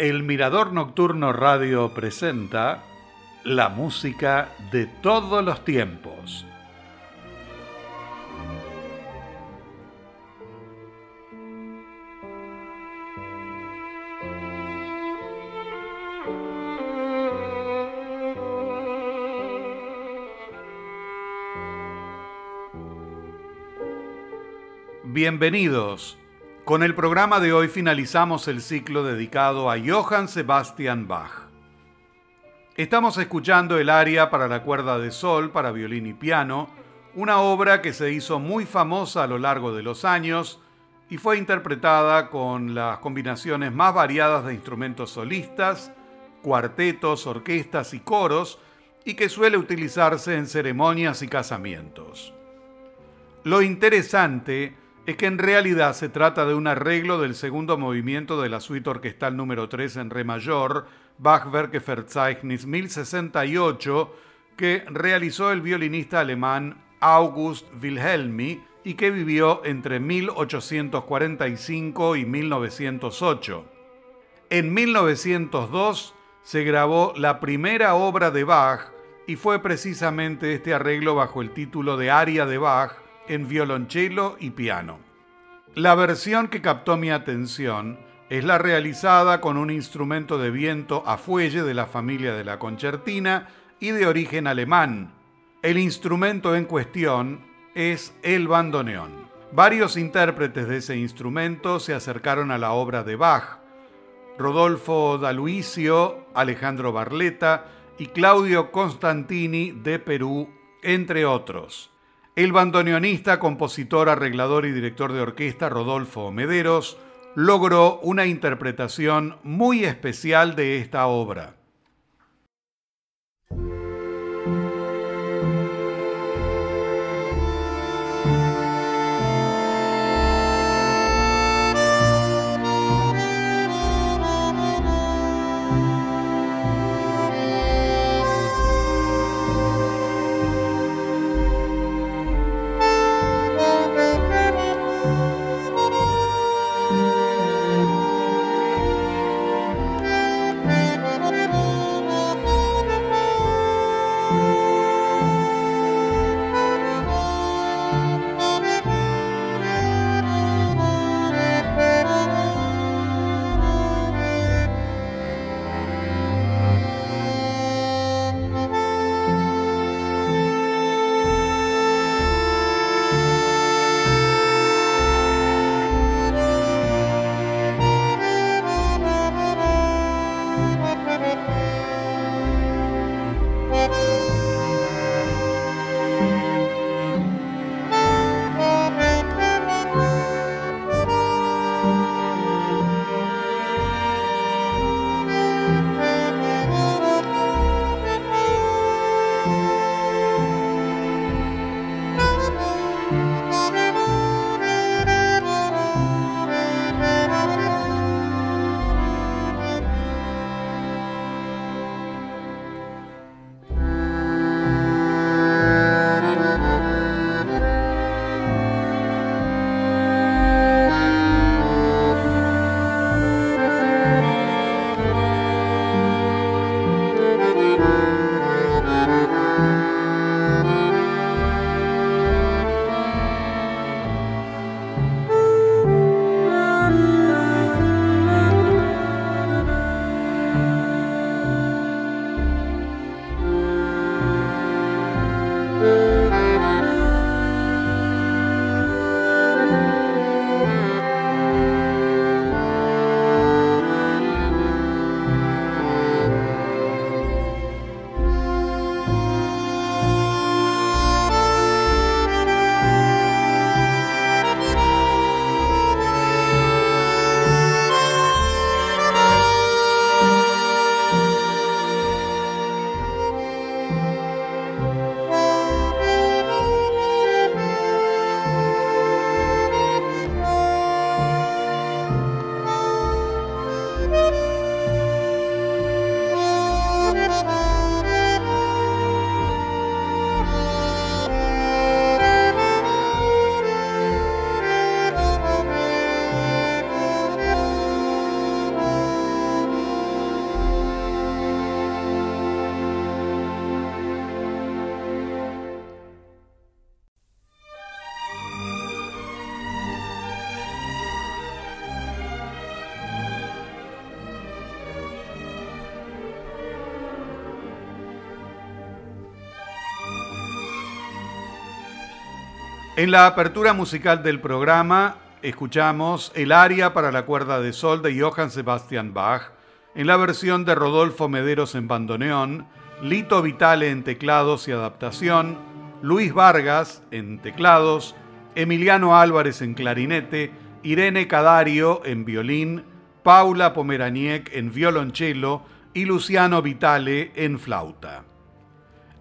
El Mirador Nocturno Radio presenta la música de todos los tiempos. Bienvenidos. Con el programa de hoy finalizamos el ciclo dedicado a Johann Sebastian Bach. Estamos escuchando el aria para la cuerda de sol para violín y piano, una obra que se hizo muy famosa a lo largo de los años y fue interpretada con las combinaciones más variadas de instrumentos solistas, cuartetos, orquestas y coros, y que suele utilizarse en ceremonias y casamientos. Lo interesante es que en realidad se trata de un arreglo del segundo movimiento de la suite orquestal número 3 en re mayor, Bachwerke Verzeichnis 1068, que realizó el violinista alemán August Wilhelmi y que vivió entre 1845 y 1908. En 1902 se grabó la primera obra de Bach y fue precisamente este arreglo bajo el título de Aria de Bach en violonchelo y piano. La versión que captó mi atención es la realizada con un instrumento de viento a fuelle de la familia de la concertina y de origen alemán. El instrumento en cuestión es el bandoneón. Varios intérpretes de ese instrumento se acercaron a la obra de Bach. Rodolfo D'Aluisio, Alejandro Barletta y Claudio Constantini de Perú, entre otros. El bandoneonista, compositor, arreglador y director de orquesta Rodolfo Mederos logró una interpretación muy especial de esta obra. En la apertura musical del programa escuchamos el aria para la cuerda de sol de Johann Sebastian Bach, en la versión de Rodolfo Mederos en bandoneón, Lito Vitale en teclados y adaptación, Luis Vargas en teclados, Emiliano Álvarez en clarinete, Irene Cadario en violín, Paula Pomeraniec en violonchelo y Luciano Vitale en flauta.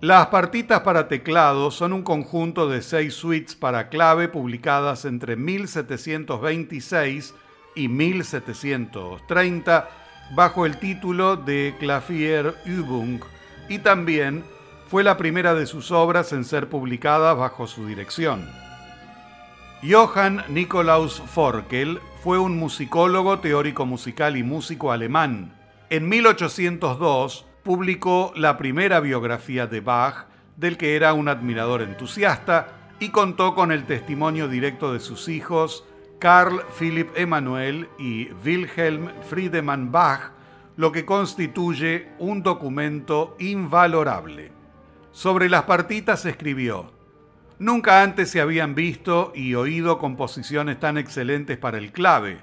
Las partitas para teclado son un conjunto de seis suites para clave publicadas entre 1726 y 1730 bajo el título de Klavierübung y también fue la primera de sus obras en ser publicada bajo su dirección. Johann Nikolaus Forkel fue un musicólogo, teórico musical y músico alemán. En 1802 publicó la primera biografía de Bach, del que era un admirador entusiasta, y contó con el testimonio directo de sus hijos, Carl Philipp Emanuel y Wilhelm Friedemann Bach, lo que constituye un documento invalorable. Sobre las partitas escribió, Nunca antes se habían visto y oído composiciones tan excelentes para el clave.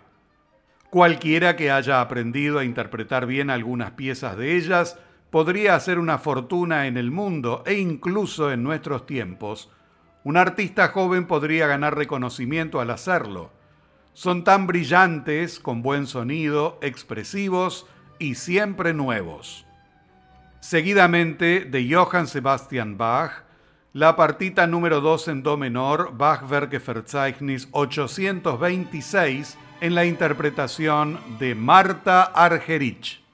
Cualquiera que haya aprendido a interpretar bien algunas piezas de ellas podría hacer una fortuna en el mundo e incluso en nuestros tiempos. Un artista joven podría ganar reconocimiento al hacerlo. Son tan brillantes, con buen sonido, expresivos y siempre nuevos. Seguidamente, de Johann Sebastian Bach, la partita número 2 en Do menor, Bachwerke Verzeichnis 826, en la interpretación de Marta Argerich.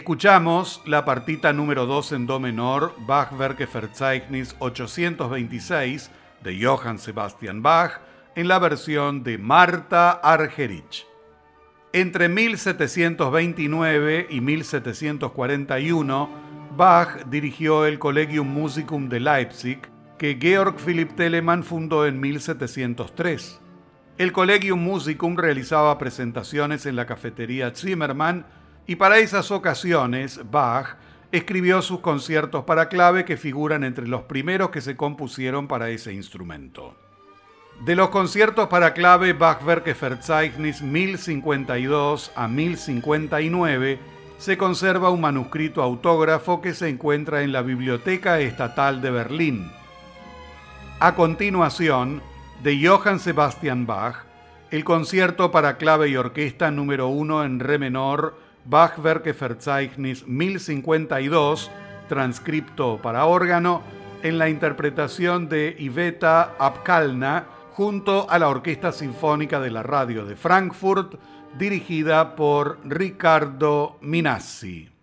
Escuchamos la partita número 2 en Do menor, Bachwerke Verzeichnis 826 de Johann Sebastian Bach, en la versión de Marta Argerich. Entre 1729 y 1741, Bach dirigió el Collegium Musicum de Leipzig, que Georg Philipp Telemann fundó en 1703. El Collegium Musicum realizaba presentaciones en la cafetería Zimmermann y para esas ocasiones Bach escribió sus conciertos para clave que figuran entre los primeros que se compusieron para ese instrumento. De los conciertos para clave Bachwerke Verzeichnis 1052 a 1059 se conserva un manuscrito autógrafo que se encuentra en la Biblioteca Estatal de Berlín. A continuación, de Johann Sebastian Bach, el concierto para clave y orquesta número 1 en re menor Bachwerke Verzeichnis 1052, transcripto para órgano, en la interpretación de Iveta Abkalna junto a la Orquesta Sinfónica de la Radio de Frankfurt, dirigida por Ricardo Minassi.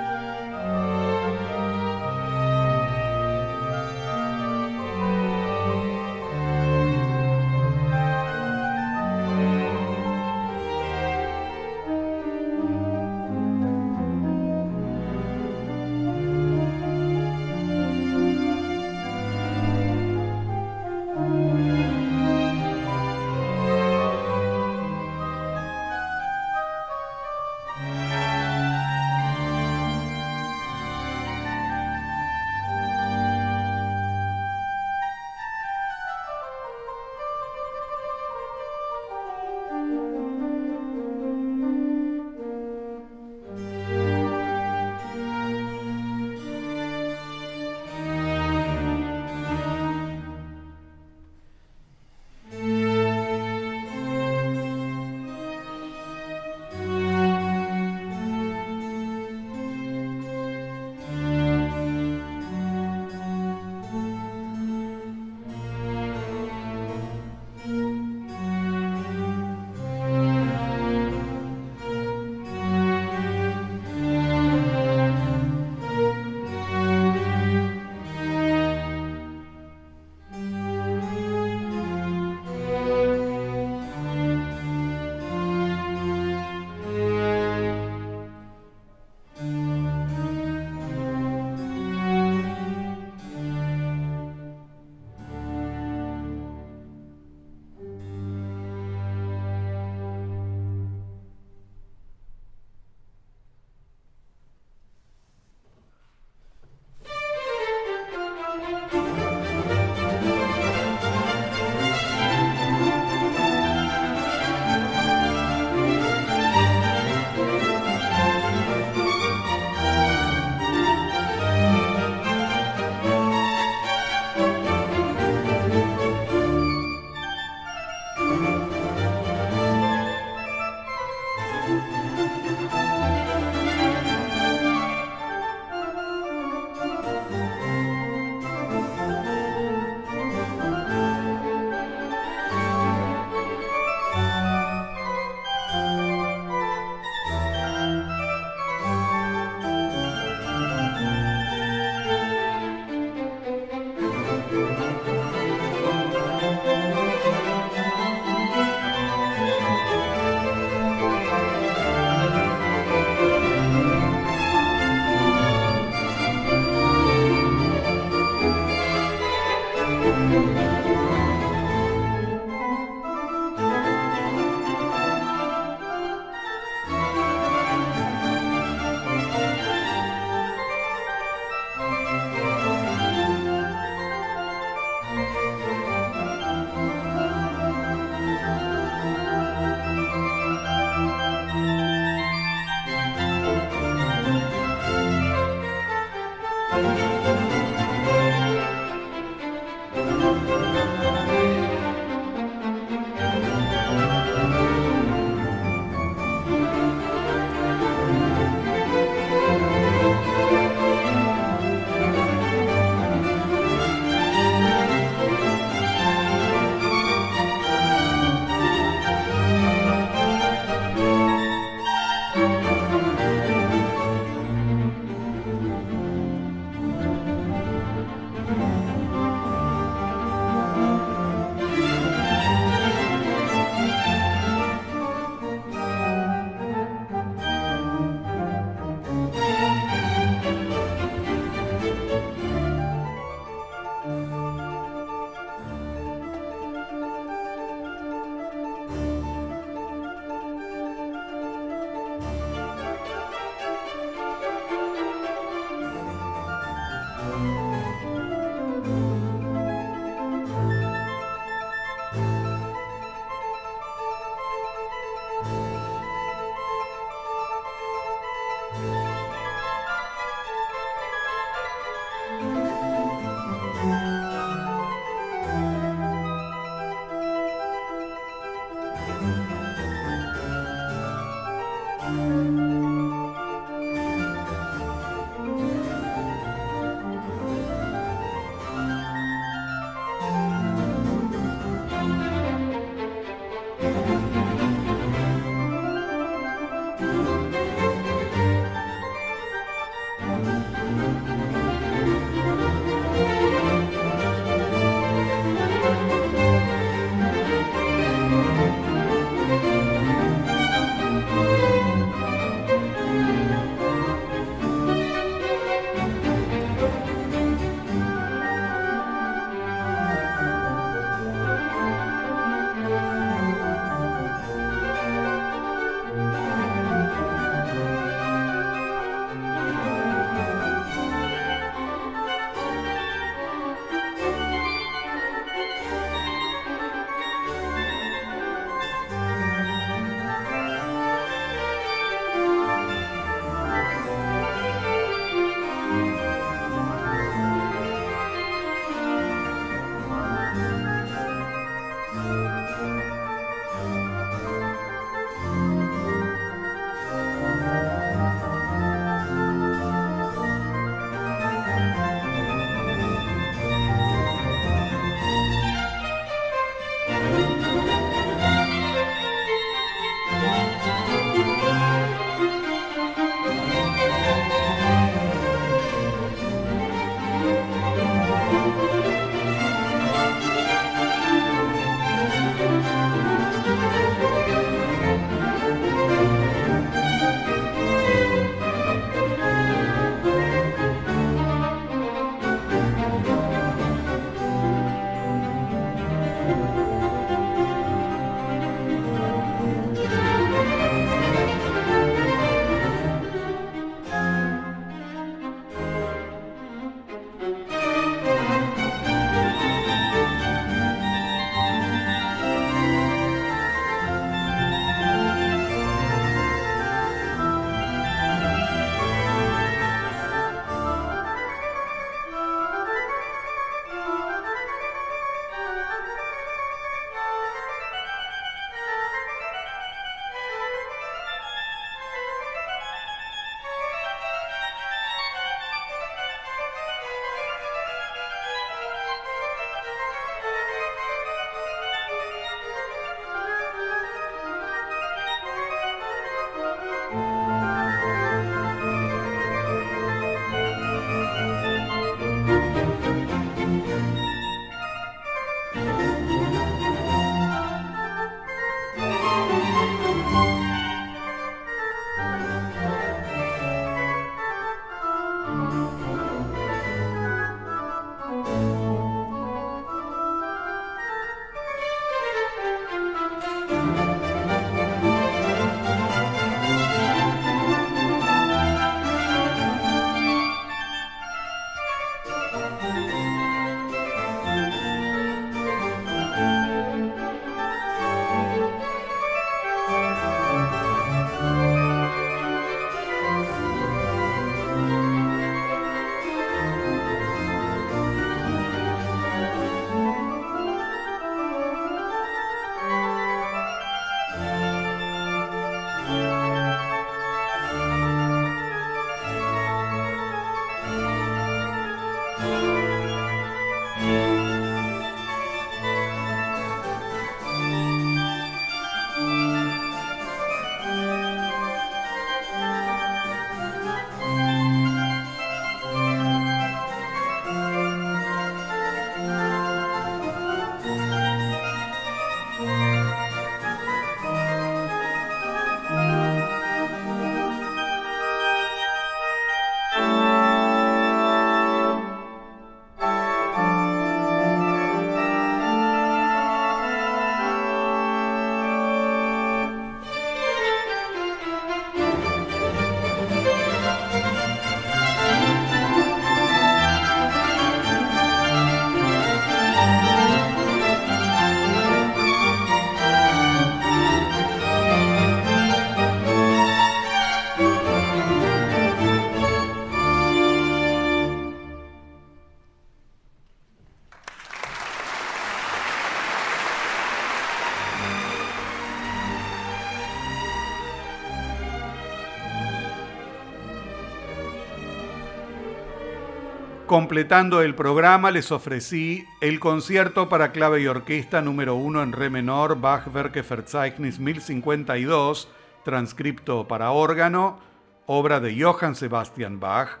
Completando el programa les ofrecí el concierto para clave y orquesta número 1 en re menor Bachwerke Verzeichnis 1052, transcripto para órgano, obra de Johann Sebastian Bach,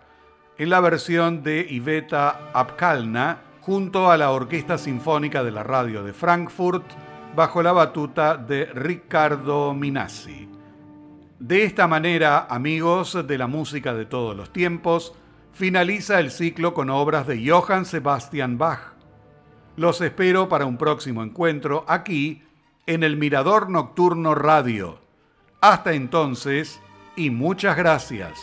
en la versión de Iveta Apkalna, junto a la Orquesta Sinfónica de la Radio de Frankfurt, bajo la batuta de Riccardo Minassi. De esta manera, amigos de la música de todos los tiempos, finaliza el ciclo con obras de Johann Sebastian Bach. Los espero para un próximo encuentro aquí en el Mirador Nocturno Radio. Hasta entonces y muchas gracias.